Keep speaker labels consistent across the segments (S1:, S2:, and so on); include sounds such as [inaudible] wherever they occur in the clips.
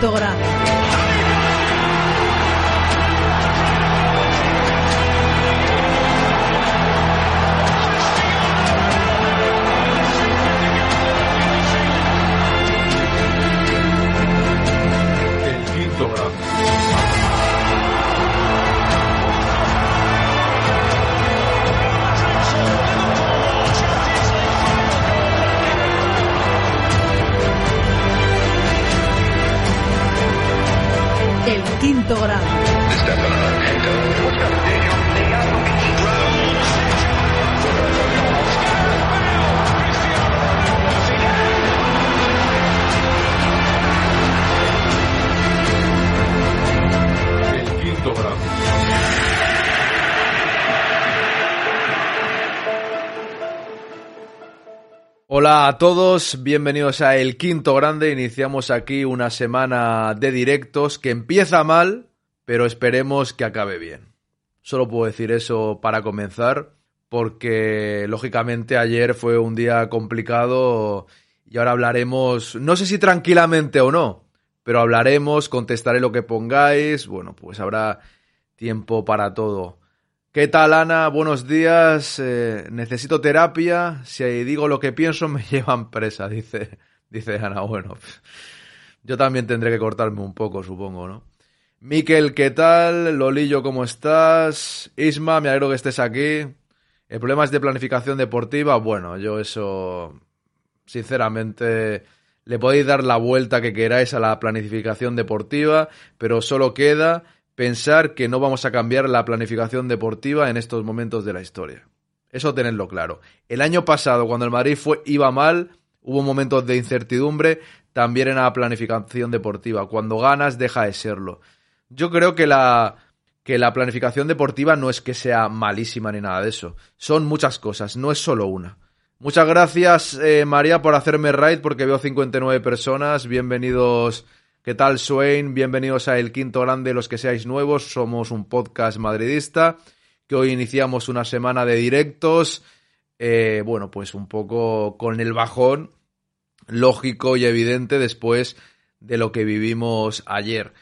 S1: quinto
S2: Hola a todos, bienvenidos a El Quinto Grande. Iniciamos aquí una semana de directos que empieza mal, pero esperemos que acabe bien. Solo puedo decir eso para comenzar, porque lógicamente ayer fue un día complicado y ahora hablaremos, no sé si tranquilamente o no, pero hablaremos, contestaré lo que pongáis, bueno, pues habrá tiempo para todo. ¿Qué tal, Ana? Buenos días. Eh, necesito terapia. Si digo lo que pienso, me [laughs] llevan presa, dice, dice Ana. Bueno, yo también tendré que cortarme un poco, supongo, ¿no? Miquel, ¿qué tal? Lolillo, ¿cómo estás? Isma, me alegro que estés aquí. El problema es de planificación deportiva. Bueno, yo eso, sinceramente, le podéis dar la vuelta que queráis a la planificación deportiva, pero solo queda pensar que no vamos a cambiar la planificación deportiva en estos momentos de la historia. Eso tenedlo claro. El año pasado, cuando el Madrid fue, iba mal, hubo momentos de incertidumbre, también en la planificación deportiva. Cuando ganas, deja de serlo. Yo creo que la, que la planificación deportiva no es que sea malísima ni nada de eso. Son muchas cosas, no es solo una. Muchas gracias, eh, María, por hacerme raid, porque veo 59 personas. Bienvenidos ¿Qué tal, Swain? Bienvenidos a El Quinto Grande, los que seáis nuevos. Somos un podcast madridista que hoy iniciamos una semana de directos. Eh, bueno, pues un poco con el bajón lógico y evidente después de lo que vivimos ayer.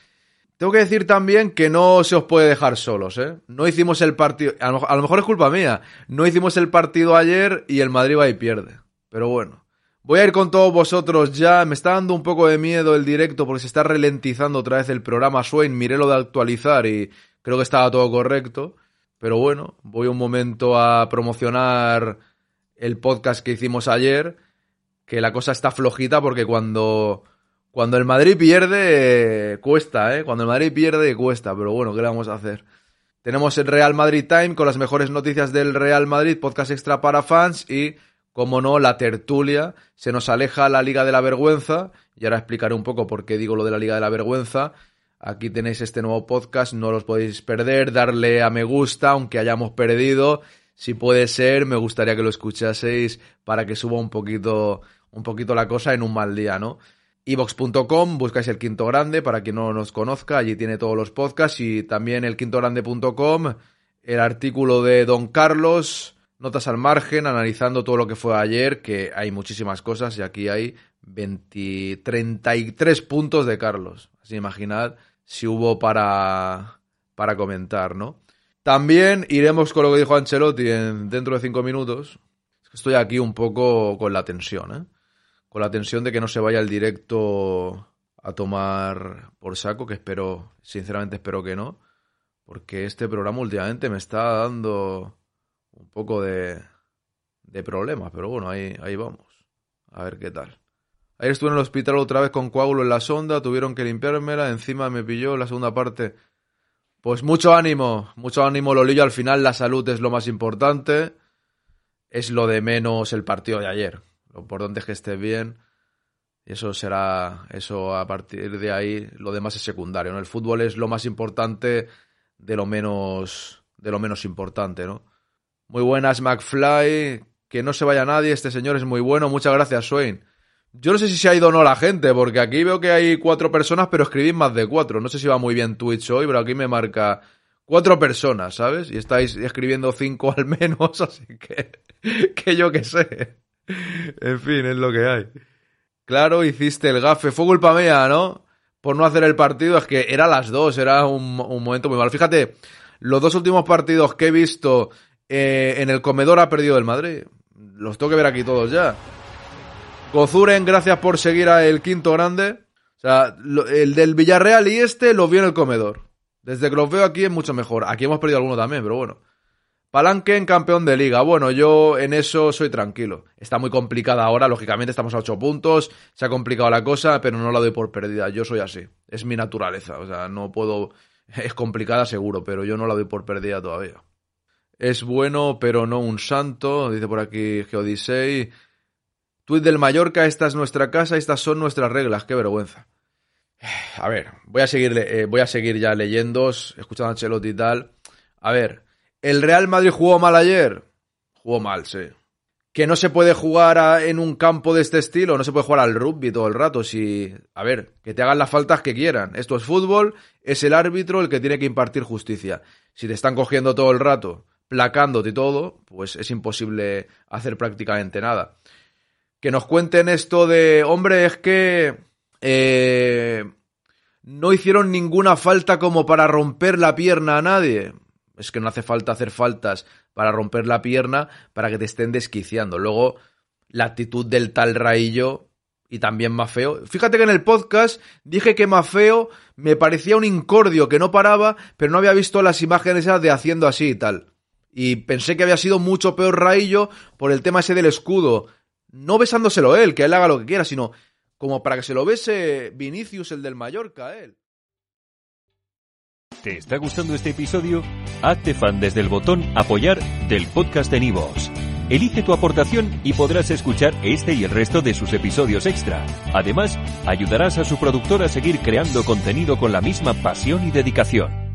S2: Tengo que decir también que no se os puede dejar solos, ¿eh? No hicimos el partido, a lo mejor es culpa mía, no hicimos el partido ayer y el Madrid va y pierde. Pero bueno, Voy a ir con todos vosotros ya. Me está dando un poco de miedo el directo porque se está ralentizando otra vez el programa Swain. Miré lo de actualizar y creo que estaba todo correcto. Pero bueno, voy un momento a promocionar el podcast que hicimos ayer. Que la cosa está flojita porque cuando, cuando el Madrid pierde, cuesta, ¿eh? Cuando el Madrid pierde, cuesta. Pero bueno, ¿qué le vamos a hacer? Tenemos el Real Madrid Time con las mejores noticias del Real Madrid, podcast extra para fans y como no, la tertulia, se nos aleja la Liga de la Vergüenza, y ahora explicaré un poco por qué digo lo de la Liga de la Vergüenza. Aquí tenéis este nuevo podcast, no los podéis perder, darle a me gusta, aunque hayamos perdido. Si puede ser, me gustaría que lo escuchaseis para que suba un poquito, un poquito la cosa en un mal día, ¿no? Evox.com, buscáis el quinto grande para quien no nos conozca, allí tiene todos los podcasts y también el quintogrande.com, el artículo de Don Carlos, notas al margen, analizando todo lo que fue ayer, que hay muchísimas cosas y aquí hay 20, 33 puntos de Carlos. Así imaginad si hubo para, para comentar, ¿no? También iremos con lo que dijo Ancelotti en, dentro de cinco minutos. Estoy aquí un poco con la tensión, ¿eh? Con la tensión de que no se vaya el directo a tomar por saco, que espero, sinceramente espero que no, porque este programa últimamente me está dando un poco de, de problemas, pero bueno, ahí, ahí vamos. A ver qué tal. Ayer estuve en el hospital otra vez con coágulo en la sonda, tuvieron que limpiármela, encima me pilló la segunda parte. Pues mucho ánimo, mucho ánimo, Lolillo. Al final la salud es lo más importante, es lo de menos el partido de ayer. Lo importante es que esté bien. Eso será, eso a partir de ahí, lo demás es secundario. ¿no? El fútbol es lo más importante de lo menos, de lo menos importante, ¿no? Muy buenas, McFly. Que no se vaya nadie, este señor es muy bueno. Muchas gracias, Swain. Yo no sé si se ha ido o no la gente, porque aquí veo que hay cuatro personas, pero escribís más de cuatro. No sé si va muy bien Twitch hoy, pero aquí me marca cuatro personas, ¿sabes? Y estáis escribiendo cinco [laughs] al menos, así que, que yo qué sé. En fin, es lo que hay. Claro, hiciste el gafe. Fue culpa mía, ¿no? por no hacer el partido, es que era las dos, era un, un momento muy malo. Fíjate, los dos últimos partidos que he visto eh, en el comedor ha perdido el Madrid. Los tengo que ver aquí todos ya. Gozuren, gracias por seguir a el quinto grande. O sea, el del Villarreal y este los vi en el comedor. Desde que los veo aquí es mucho mejor. Aquí hemos perdido alguno también, pero bueno. Palanque campeón de liga. Bueno, yo en eso soy tranquilo. Está muy complicada ahora, lógicamente estamos a 8 puntos, se ha complicado la cosa, pero no la doy por perdida. Yo soy así. Es mi naturaleza. O sea, no puedo. Es complicada seguro, pero yo no la doy por perdida todavía. Es bueno, pero no un santo, dice por aquí Geodisei. Tweet del Mallorca, esta es nuestra casa, estas son nuestras reglas, qué vergüenza. [sighs] A ver, voy a seguir, eh, voy a seguir ya leyendo, escuchando a Ancelotti y tal. A ver, ¿el Real Madrid jugó mal ayer? Jugó mal, sí. ¿Que no se puede jugar en un campo de este estilo? No se puede jugar al rugby todo el rato. Si, a ver, que te hagan las faltas que quieran. Esto es fútbol, es el árbitro el que tiene que impartir justicia. Si te están cogiendo todo el rato placándote todo, pues es imposible hacer prácticamente nada. Que nos cuenten esto de, hombre, es que eh, no hicieron ninguna falta como para romper la pierna a nadie. Es que no hace falta hacer faltas para romper la pierna para que te estén desquiciando. Luego, la actitud del tal Raillo y también Mafeo. Fíjate que en el podcast dije que Mafeo me parecía un incordio que no paraba, pero no había visto las imágenes de haciendo así y tal. Y pensé que había sido mucho peor Raillo por el tema ese del escudo. No besándoselo él, que él haga lo que quiera, sino como para que se lo bese Vinicius, el del Mallorca, él.
S1: ¿Te está gustando este episodio? Hazte fan desde el botón Apoyar del podcast de Nivos. Elige tu aportación y podrás escuchar este y el resto de sus episodios extra. Además, ayudarás a su productor a seguir creando contenido con la misma pasión y dedicación.